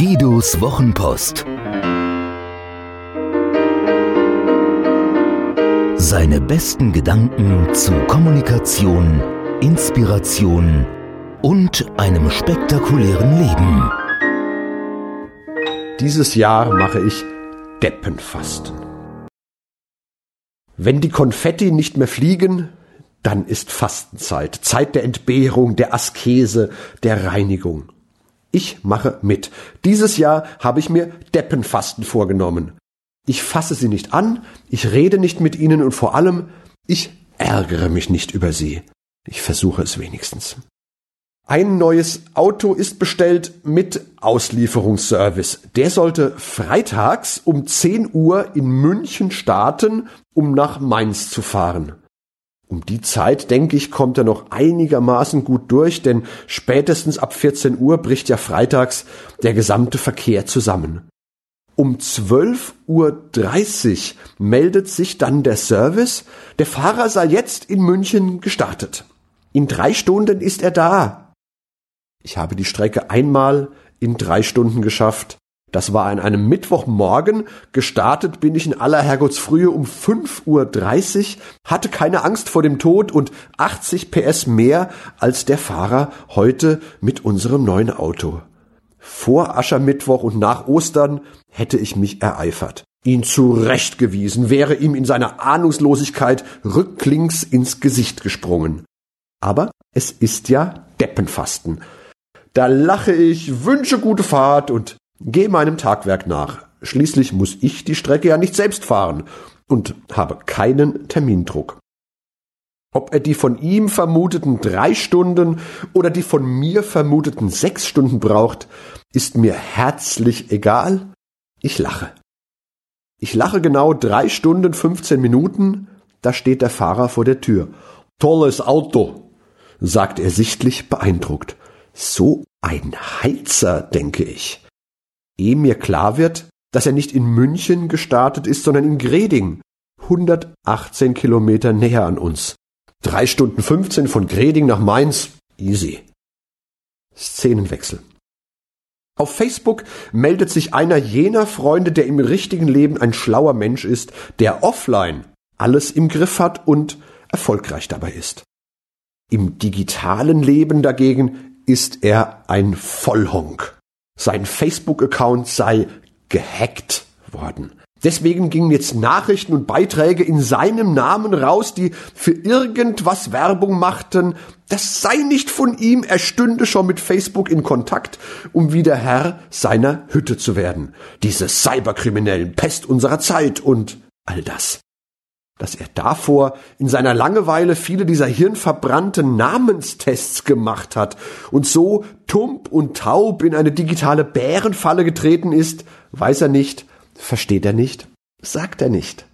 Guidos Wochenpost. Seine besten Gedanken zu Kommunikation, Inspiration und einem spektakulären Leben. Dieses Jahr mache ich Deppenfasten. Wenn die Konfetti nicht mehr fliegen, dann ist Fastenzeit, Zeit der Entbehrung, der Askese, der Reinigung. Ich mache mit. Dieses Jahr habe ich mir Deppenfasten vorgenommen. Ich fasse sie nicht an, ich rede nicht mit ihnen und vor allem, ich ärgere mich nicht über sie. Ich versuche es wenigstens. Ein neues Auto ist bestellt mit Auslieferungsservice. Der sollte freitags um 10 Uhr in München starten, um nach Mainz zu fahren. Um die Zeit, denke ich, kommt er noch einigermaßen gut durch, denn spätestens ab 14 Uhr bricht ja freitags der gesamte Verkehr zusammen. Um 12.30 Uhr meldet sich dann der Service, der Fahrer sei jetzt in München gestartet. In drei Stunden ist er da. Ich habe die Strecke einmal in drei Stunden geschafft. Das war an einem Mittwochmorgen. Gestartet bin ich in aller Herrgottsfrühe um 5.30 Uhr, hatte keine Angst vor dem Tod und 80 PS mehr als der Fahrer heute mit unserem neuen Auto. Vor Aschermittwoch und nach Ostern hätte ich mich ereifert. Ihn zurechtgewiesen, wäre ihm in seiner Ahnungslosigkeit rücklings ins Gesicht gesprungen. Aber es ist ja Deppenfasten. Da lache ich, wünsche gute Fahrt und Geh meinem Tagwerk nach. Schließlich muss ich die Strecke ja nicht selbst fahren und habe keinen Termindruck. Ob er die von ihm vermuteten drei Stunden oder die von mir vermuteten sechs Stunden braucht, ist mir herzlich egal. Ich lache. Ich lache genau drei Stunden fünfzehn Minuten, da steht der Fahrer vor der Tür. Tolles Auto, sagt er sichtlich beeindruckt. So ein Heizer, denke ich ehe mir klar wird, dass er nicht in München gestartet ist, sondern in Greding, 118 Kilometer näher an uns. Drei Stunden 15 von Greding nach Mainz, easy. Szenenwechsel. Auf Facebook meldet sich einer jener Freunde, der im richtigen Leben ein schlauer Mensch ist, der offline alles im Griff hat und erfolgreich dabei ist. Im digitalen Leben dagegen ist er ein Vollhonk sein Facebook-Account sei gehackt worden. Deswegen gingen jetzt Nachrichten und Beiträge in seinem Namen raus, die für irgendwas Werbung machten. Das sei nicht von ihm, er stünde schon mit Facebook in Kontakt, um wieder Herr seiner Hütte zu werden. Diese Cyberkriminellen, Pest unserer Zeit und all das dass er davor in seiner Langeweile viele dieser hirnverbrannten Namenstests gemacht hat und so tump und taub in eine digitale Bärenfalle getreten ist, weiß er nicht, versteht er nicht, sagt er nicht.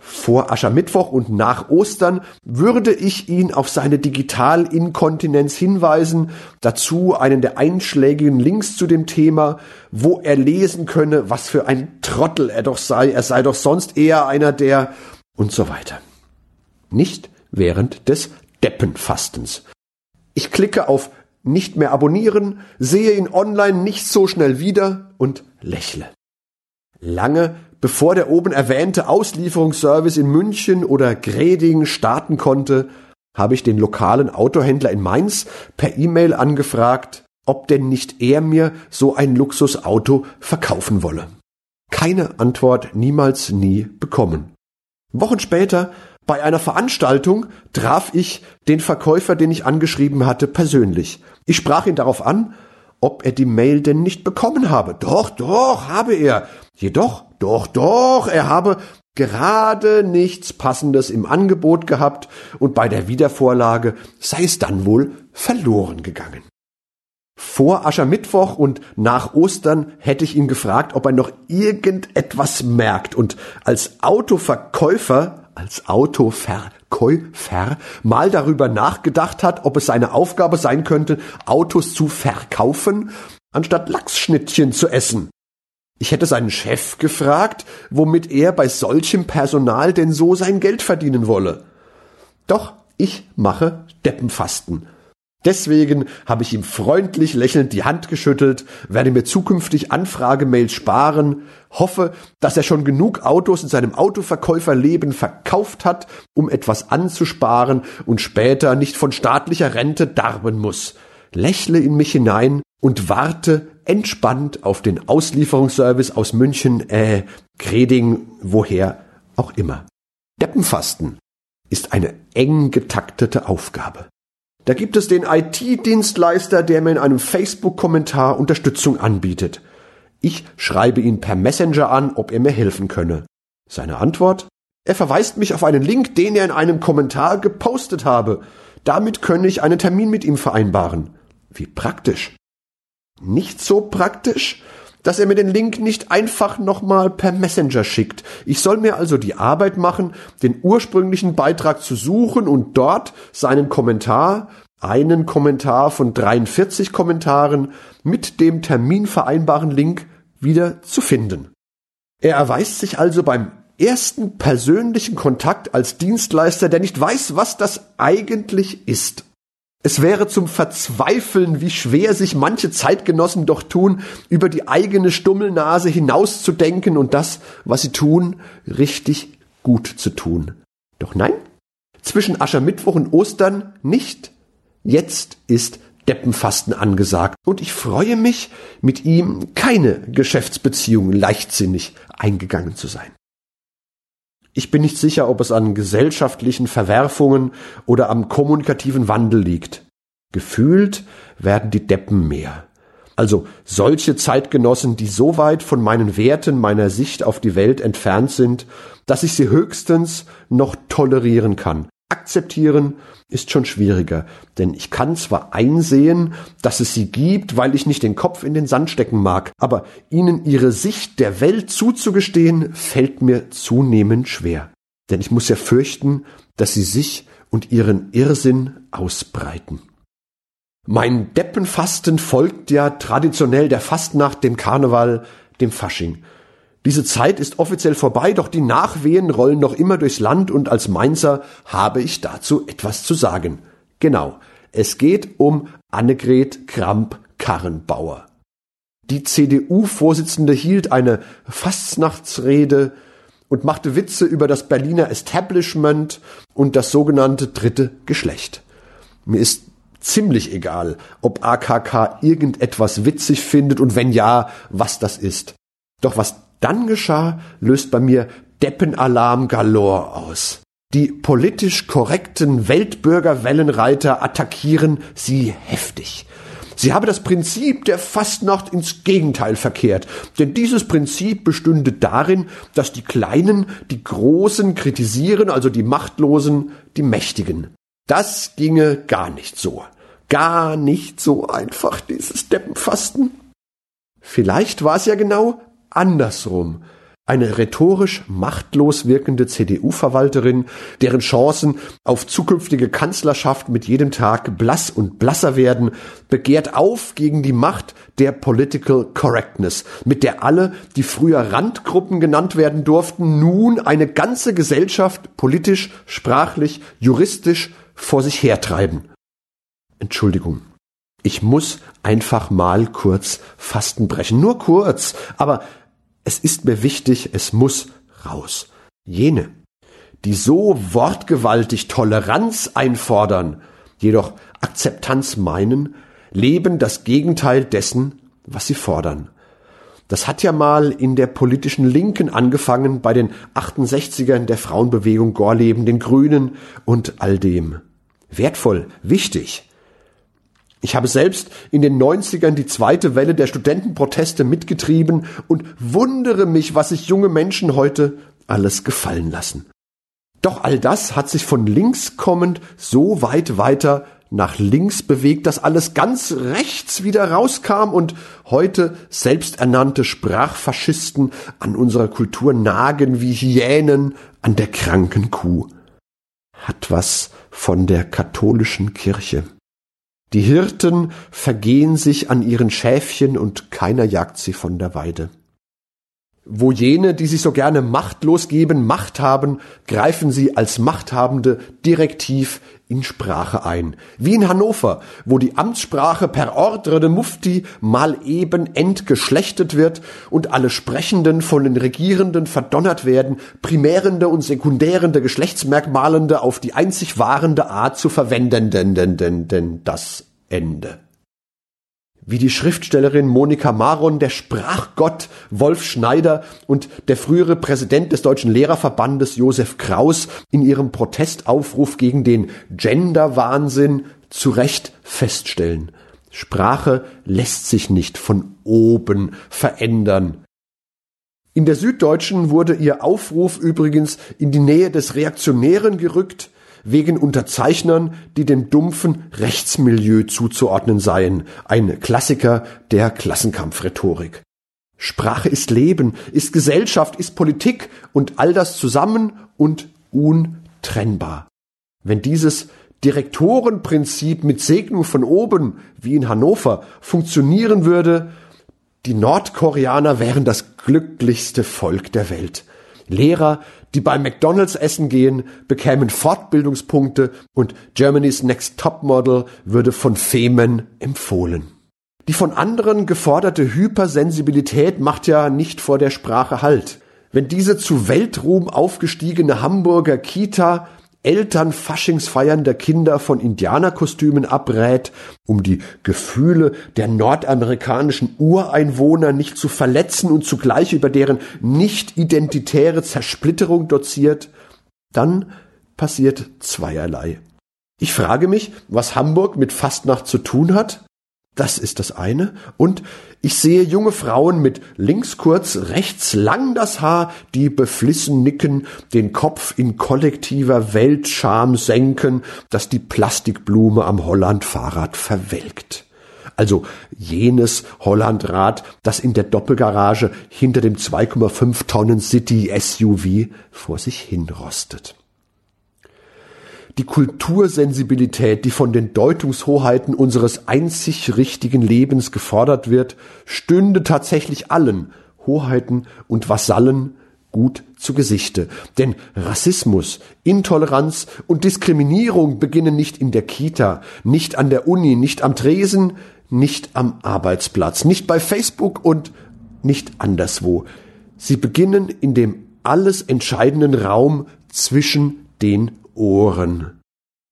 Vor Aschermittwoch und nach Ostern würde ich ihn auf seine Digitalinkontinenz hinweisen, dazu einen der einschlägigen Links zu dem Thema, wo er lesen könne, was für ein Trottel er doch sei, er sei doch sonst eher einer der und so weiter. Nicht während des Deppenfastens. Ich klicke auf nicht mehr abonnieren, sehe ihn online nicht so schnell wieder und lächle. Lange bevor der oben erwähnte Auslieferungsservice in München oder Greding starten konnte, habe ich den lokalen Autohändler in Mainz per E-Mail angefragt, ob denn nicht er mir so ein Luxusauto verkaufen wolle. Keine Antwort niemals nie bekommen. Wochen später bei einer Veranstaltung traf ich den Verkäufer, den ich angeschrieben hatte, persönlich. Ich sprach ihn darauf an, ob er die Mail denn nicht bekommen habe. Doch, doch, habe er. Jedoch, doch, doch, er habe gerade nichts Passendes im Angebot gehabt und bei der Wiedervorlage sei es dann wohl verloren gegangen. Vor Aschermittwoch und nach Ostern hätte ich ihn gefragt, ob er noch irgendetwas merkt und als Autoverkäufer, als Autoverkäufer mal darüber nachgedacht hat, ob es seine Aufgabe sein könnte, Autos zu verkaufen, anstatt Lachsschnittchen zu essen. Ich hätte seinen Chef gefragt, womit er bei solchem Personal denn so sein Geld verdienen wolle. Doch ich mache Deppenfasten Deswegen habe ich ihm freundlich lächelnd die Hand geschüttelt, werde mir zukünftig Anfragemails sparen, hoffe, dass er schon genug Autos in seinem Autoverkäuferleben verkauft hat, um etwas anzusparen und später nicht von staatlicher Rente darben muss. Lächle in mich hinein und warte entspannt auf den Auslieferungsservice aus München, äh, Greding, woher auch immer. Deppenfasten ist eine eng getaktete Aufgabe. Da gibt es den IT-Dienstleister, der mir in einem Facebook-Kommentar Unterstützung anbietet. Ich schreibe ihn per Messenger an, ob er mir helfen könne. Seine Antwort? Er verweist mich auf einen Link, den er in einem Kommentar gepostet habe. Damit könne ich einen Termin mit ihm vereinbaren. Wie praktisch. Nicht so praktisch, dass er mir den Link nicht einfach nochmal per Messenger schickt. Ich soll mir also die Arbeit machen, den ursprünglichen Beitrag zu suchen und dort seinen Kommentar, einen Kommentar von 43 Kommentaren mit dem terminvereinbaren Link wieder zu finden. Er erweist sich also beim ersten persönlichen Kontakt als Dienstleister, der nicht weiß, was das eigentlich ist. Es wäre zum Verzweifeln, wie schwer sich manche Zeitgenossen doch tun, über die eigene Stummelnase hinauszudenken und das, was sie tun, richtig gut zu tun. Doch nein, zwischen Aschermittwoch und Ostern nicht. Jetzt ist Deppenfasten angesagt und ich freue mich, mit ihm keine Geschäftsbeziehungen leichtsinnig eingegangen zu sein. Ich bin nicht sicher, ob es an gesellschaftlichen Verwerfungen oder am kommunikativen Wandel liegt. Gefühlt werden die Deppen mehr. Also solche Zeitgenossen, die so weit von meinen Werten, meiner Sicht auf die Welt entfernt sind, dass ich sie höchstens noch tolerieren kann. Akzeptieren ist schon schwieriger, denn ich kann zwar einsehen, dass es sie gibt, weil ich nicht den Kopf in den Sand stecken mag, aber ihnen ihre Sicht der Welt zuzugestehen, fällt mir zunehmend schwer. Denn ich muss ja fürchten, dass sie sich und ihren Irrsinn ausbreiten. Mein Deppenfasten folgt ja traditionell der Fastnacht, dem Karneval, dem Fasching. Diese Zeit ist offiziell vorbei, doch die Nachwehen rollen noch immer durchs Land und als Mainzer habe ich dazu etwas zu sagen. Genau, es geht um Annegret Kramp-Karrenbauer. Die CDU-Vorsitzende hielt eine Fastnachtsrede und machte Witze über das Berliner Establishment und das sogenannte dritte Geschlecht. Mir ist ziemlich egal, ob AKK irgendetwas witzig findet und wenn ja, was das ist. Doch was dann geschah, löst bei mir Deppenalarm galore aus. Die politisch korrekten Weltbürgerwellenreiter attackieren sie heftig. Sie habe das Prinzip der Fastnacht ins Gegenteil verkehrt, denn dieses Prinzip bestünde darin, dass die Kleinen die Großen kritisieren, also die Machtlosen die Mächtigen. Das ginge gar nicht so. Gar nicht so einfach, dieses Deppenfasten. Vielleicht war es ja genau andersrum. Eine rhetorisch machtlos wirkende CDU-Verwalterin, deren Chancen auf zukünftige Kanzlerschaft mit jedem Tag blass und blasser werden, begehrt auf gegen die Macht der Political Correctness, mit der alle, die früher Randgruppen genannt werden durften, nun eine ganze Gesellschaft politisch, sprachlich, juristisch vor sich hertreiben. Entschuldigung. Ich muss einfach mal kurz Fasten brechen. Nur kurz, aber es ist mir wichtig, es muss raus. Jene, die so wortgewaltig Toleranz einfordern, jedoch Akzeptanz meinen, leben das Gegenteil dessen, was sie fordern. Das hat ja mal in der politischen Linken angefangen, bei den 68ern der Frauenbewegung Gorleben, den Grünen und all dem. Wertvoll, wichtig. Ich habe selbst in den 90ern die zweite Welle der Studentenproteste mitgetrieben und wundere mich, was sich junge Menschen heute alles gefallen lassen. Doch all das hat sich von links kommend so weit weiter nach links bewegt, dass alles ganz rechts wieder rauskam und heute selbsternannte Sprachfaschisten an unserer Kultur nagen wie Hyänen an der kranken Kuh. Hat was von der katholischen Kirche. Die Hirten vergehen sich an ihren Schäfchen und keiner jagt sie von der Weide. Wo jene, die sich so gerne machtlos geben, Macht haben, greifen sie als Machthabende direktiv in Sprache ein. Wie in Hannover, wo die Amtssprache per Ordre de Mufti mal eben entgeschlechtet wird und alle Sprechenden von den Regierenden verdonnert werden, primärende und sekundärende Geschlechtsmerkmalende auf die einzig wahrende Art zu verwenden, denn, denn, denn, denn das Ende wie die Schriftstellerin Monika Maron, der Sprachgott Wolf Schneider und der frühere Präsident des Deutschen Lehrerverbandes Josef Kraus in ihrem Protestaufruf gegen den Genderwahnsinn zu Recht feststellen. Sprache lässt sich nicht von oben verändern. In der Süddeutschen wurde ihr Aufruf übrigens in die Nähe des Reaktionären gerückt, wegen Unterzeichnern, die dem dumpfen Rechtsmilieu zuzuordnen seien, ein Klassiker der Klassenkampfrhetorik. Sprache ist Leben, ist Gesellschaft, ist Politik und all das zusammen und untrennbar. Wenn dieses Direktorenprinzip mit Segnung von oben, wie in Hannover, funktionieren würde, die Nordkoreaner wären das glücklichste Volk der Welt. Lehrer, die bei McDonald's essen gehen, bekämen Fortbildungspunkte und Germany's Next Topmodel würde von Femen empfohlen. Die von anderen geforderte Hypersensibilität macht ja nicht vor der Sprache Halt. Wenn diese zu Weltruhm aufgestiegene Hamburger Kita Eltern Faschingsfeiern der Kinder von Indianerkostümen abrät, um die Gefühle der nordamerikanischen Ureinwohner nicht zu verletzen und zugleich über deren nicht identitäre Zersplitterung doziert, dann passiert zweierlei. Ich frage mich, was Hamburg mit Fastnacht zu tun hat, das ist das eine. Und ich sehe junge Frauen mit links kurz, rechts lang das Haar, die beflissen nicken, den Kopf in kollektiver Weltscham senken, dass die Plastikblume am Hollandfahrrad verwelkt. Also jenes Hollandrad, das in der Doppelgarage hinter dem 2,5 Tonnen City SUV vor sich hinrostet die Kultursensibilität, die von den Deutungshoheiten unseres einzig richtigen Lebens gefordert wird, stünde tatsächlich allen Hoheiten und Vasallen gut zu Gesichte. Denn Rassismus, Intoleranz und Diskriminierung beginnen nicht in der Kita, nicht an der Uni, nicht am Tresen, nicht am Arbeitsplatz, nicht bei Facebook und nicht anderswo. Sie beginnen in dem alles entscheidenden Raum zwischen den Ohren.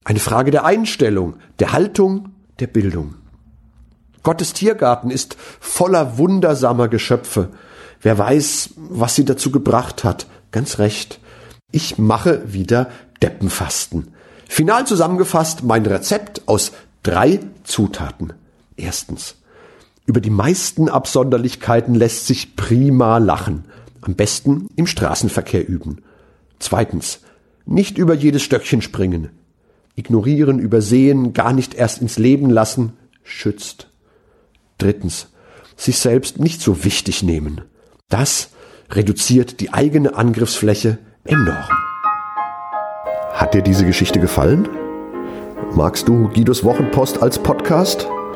Eine Frage der Einstellung, der Haltung, der Bildung. Gottes Tiergarten ist voller wundersamer Geschöpfe. Wer weiß, was sie dazu gebracht hat. Ganz recht. Ich mache wieder Deppenfasten. Final zusammengefasst mein Rezept aus drei Zutaten. Erstens. Über die meisten Absonderlichkeiten lässt sich prima lachen. Am besten im Straßenverkehr üben. Zweitens. Nicht über jedes Stöckchen springen. Ignorieren, übersehen, gar nicht erst ins Leben lassen, schützt. Drittens. Sich selbst nicht so wichtig nehmen. Das reduziert die eigene Angriffsfläche enorm. Hat dir diese Geschichte gefallen? Magst du Guidos Wochenpost als Podcast?